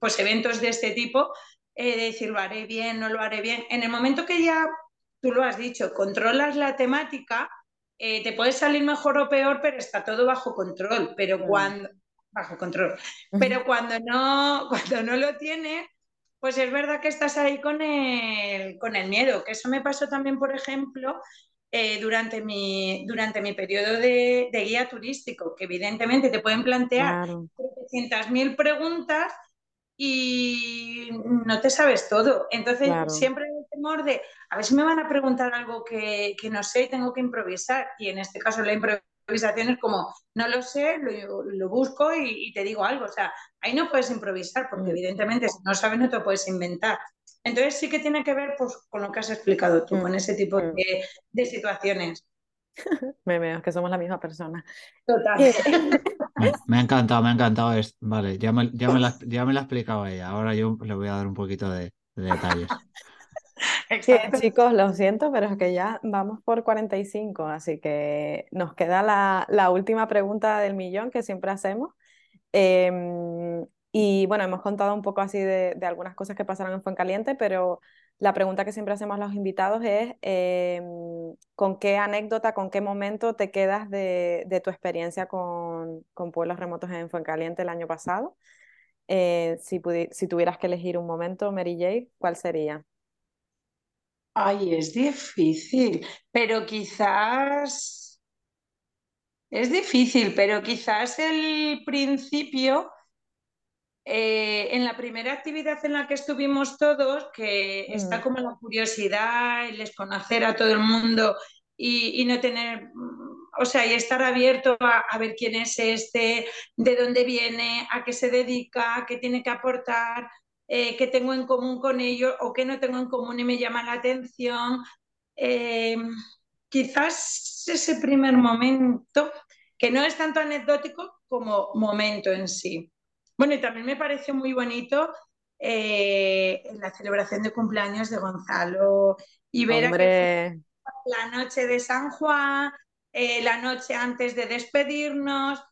pues, eventos de este tipo, eh, de decir lo haré bien, no lo haré bien. En el momento que ya, tú lo has dicho, controlas la temática, eh, te puede salir mejor o peor, pero está todo bajo control. Pero cuando, bajo control. Pero cuando no, [LAUGHS] cuando no lo tienes, pues es verdad que estás ahí con el, con el miedo, que eso me pasó también, por ejemplo, eh, durante, mi, durante mi periodo de, guía turístico, que evidentemente te pueden plantear claro. preguntas y no te sabes todo. Entonces siempre hay el temor de, a ver si me van a preguntar algo que, que no sé y tengo que improvisar. Y en este caso la improvisación improvisación es como, no lo sé, lo, lo busco y, y, te digo algo. O sea, ahí no puedes improvisar porque mm. evidentemente si no sabes no te puedes inventar. Entonces sí que tiene que ver pues, con lo que has explicado tú, mm. con ese tipo mm. de, de situaciones. [LAUGHS] me veo que somos la misma persona. Total. [LAUGHS] me, ha encantado, me ha encantado. Esto. Vale, ya me, ya, me la, ya me la ha explicado ella. Ahora yo le voy a dar un poquito de, de detalles. [LAUGHS] Exacto. chicos, lo siento, pero es que ya vamos por 45, así que nos queda la, la última pregunta del millón que siempre hacemos. Em, y bueno, hemos contado un poco así de, de algunas cosas que pasaron en Fuencaliente, pero la pregunta que siempre hacemos a los invitados es em, ¿con qué anécdota, con qué momento te quedas de, de tu experiencia con, con, pueblos remotos en Fuencaliente el año pasado? Eh, si, si, tuvieras que elegir un momento, Mary J, ¿cuál sería? Ay, es difícil, pero quizás es difícil, pero quizás el principio eh, en la primera actividad en la que estuvimos todos, que mm. está como la curiosidad, el desconocer a todo el mundo y, y no tener, o sea, y estar abierto a, a, ver quién es este, de dónde viene, a qué se dedica, qué tiene que aportar, eh, qué tengo en común con ellos o qué no tengo en común y me llama la atención. Eh, quizás ese primer momento, que no es tanto anecdótico como momento en sí. Bueno, y también me pareció muy bonito eh, la celebración de cumpleaños de Gonzalo y ver la noche de San Juan, eh, la noche antes de despedirnos.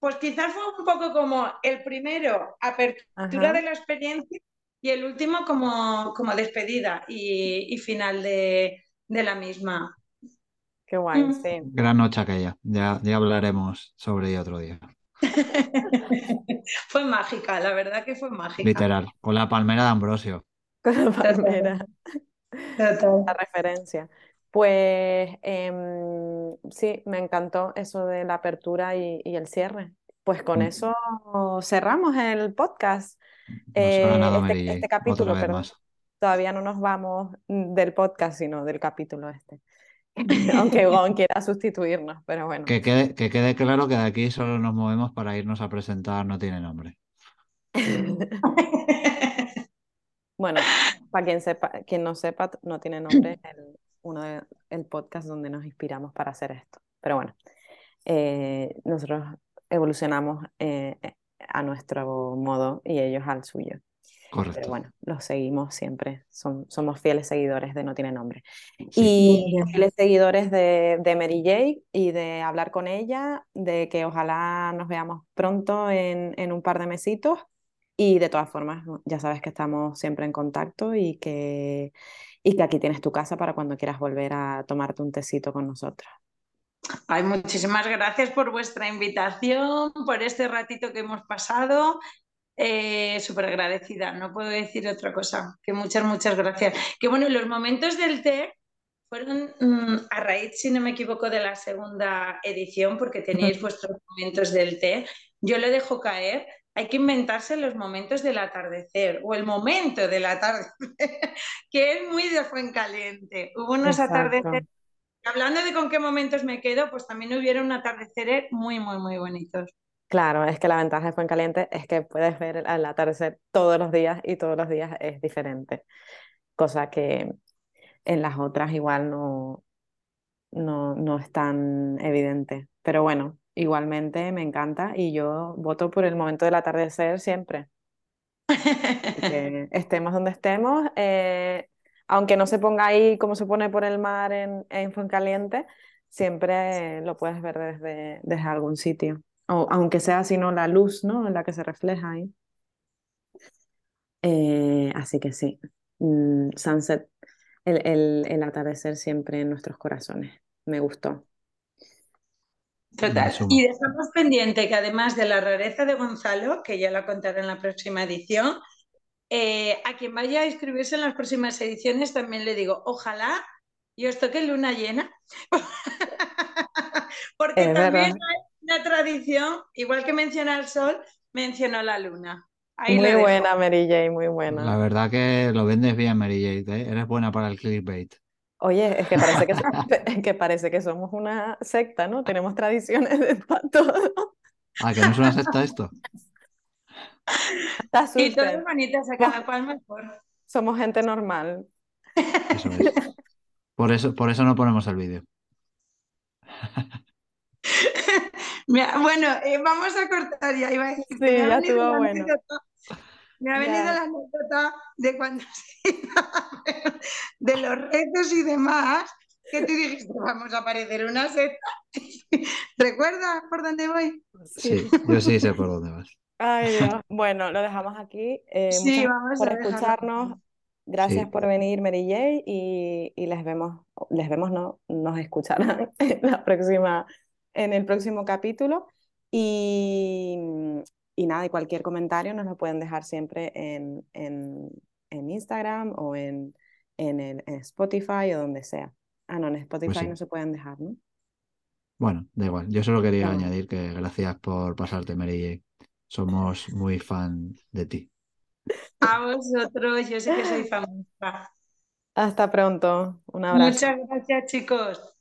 Pues quizás fue un poco como el primero, apertura Ajá. de la experiencia, y el último como, como despedida y, y final de, de, la misma. Qué guay, mm. sí. Gran noche aquella, ya, ya hablaremos sobre ella otro día. [LAUGHS] fue mágica, la verdad que fue mágica. Literal, con la palmera de Ambrosio. Con la palmera. Total. La referencia. Pues eh, sí, me encantó eso de la apertura y, y el cierre. Pues con eso cerramos el podcast. Eh, este, este, capítulo, pero todavía no nos vamos del podcast, sino del capítulo este. [LAUGHS] Aunque [LAUGHS] Gon quiera sustituirnos, pero bueno. Que quede, que quede claro que de aquí solo nos movemos para irnos a presentar, no tiene nombre. [LAUGHS] bueno, para quien sepa, quien no sepa, no tiene nombre el, uno de, el podcast donde nos inspiramos para hacer esto. Pero bueno, eh, nosotros evolucionamos eh, a nuestro modo y ellos al suyo. Correcto. Pero bueno, los seguimos siempre, Son, somos fieles seguidores de No Tiene Nombre. Sí. Y fieles seguidores de, de, Mary J y de hablar con ella, de que ojalá nos veamos pronto en, en un par de mesitos. Y de todas formas, ya sabes que estamos siempre en contacto y que, y que aquí tienes tu casa para cuando quieras volver a tomarte un tecito con nosotros. Ay, muchísimas gracias por vuestra invitación, por este ratito que hemos pasado. Eh, Súper agradecida, no puedo decir otra cosa. Que muchas, muchas gracias. Que bueno, los momentos del té fueron mmm, a raíz, si no me equivoco, de la segunda edición, porque teníais vuestros momentos del té. Yo lo dejo caer. Hay que inventarse los momentos del atardecer o el momento del atardecer, [LAUGHS] que es muy de Fuencaliente. Hubo unos Exacto. atardeceres Hablando de con qué momentos me quedo, pues también hubiera un atardecer muy, muy, muy bonitos. Claro, es que la ventaja de Fuencaliente es que puedes ver el atardecer todos los días y todos los días es diferente, cosa que en las otras igual no, no, no es tan evidente. Pero bueno, igualmente me encanta y yo voto por el momento del atardecer siempre. que [LAUGHS] estemos donde estemos, eh, aunque no se ponga ahí como se pone por el mar en, en Fuencaliente, siempre lo puedes ver desde, desde algún sitio. O, aunque sea sino la luz, ¿no? En la que se refleja ahí. Eh, así que sí, mm, Sunset, el, el, el, atardecer siempre en nuestros corazones. Me gustó. Total. Y dejamos pendiente que además de la rareza de Gonzalo, que ya la contaré en la próxima edición, eh, a quien vaya a inscribirse en las próximas ediciones también le digo, ojalá y os toque luna llena, [LAUGHS] porque Es también verdad. hay una tradición, igual que menciona el sol, mencionó la luna. Ahí Muy buena, Mary J, muy buena. La verdad que lo vendes bien, Mary Jade, ¿eh? Eres buena para el clickbait. Oye, es que parece que, somos, es [LAUGHS] [LAUGHS] que parece que somos una secta, ¿no? Tenemos tradiciones de todo. Ah, que no es una secta esto. Está Y todas bonitas, a cada cual mejor. Somos gente normal. Eso es. Por eso, por eso no ponemos el vídeo. [LAUGHS] Mira, bueno, eh, vamos a cortar ya. Iba a decir Sí, ya estuvo bueno. Me ha venido la anécdota de cuando [LAUGHS] de los retos y demás, que tú dijiste, vamos a aparecer una secta. [LAUGHS] ¿Recuerdas por dónde voy? Sí, yo sí sé por dónde vas. Ay, Dios. [LAUGHS] Bueno, lo dejamos aquí. Eh, Sí, vamos por a dejarlo. escucharnos. Gracias Sí. por venir, Mary J. Y, y les vemos, les vemos, no, nos escucharán en la próxima, en el próximo capítulo. Y, y nada, y cualquier comentario nos lo pueden dejar siempre en, en, en Instagram o en, en, el- en Spotify o donde sea. Ah, no, en Spotify sí. no se pueden dejar, ¿no? Bueno, da igual. Yo solo quería añadir que gracias por pasarte, Mary J. Somos muy fan de ti. A vosotros, yo sé que soy famosa. Hasta pronto. Un abrazo. Muchas gracias, chicos.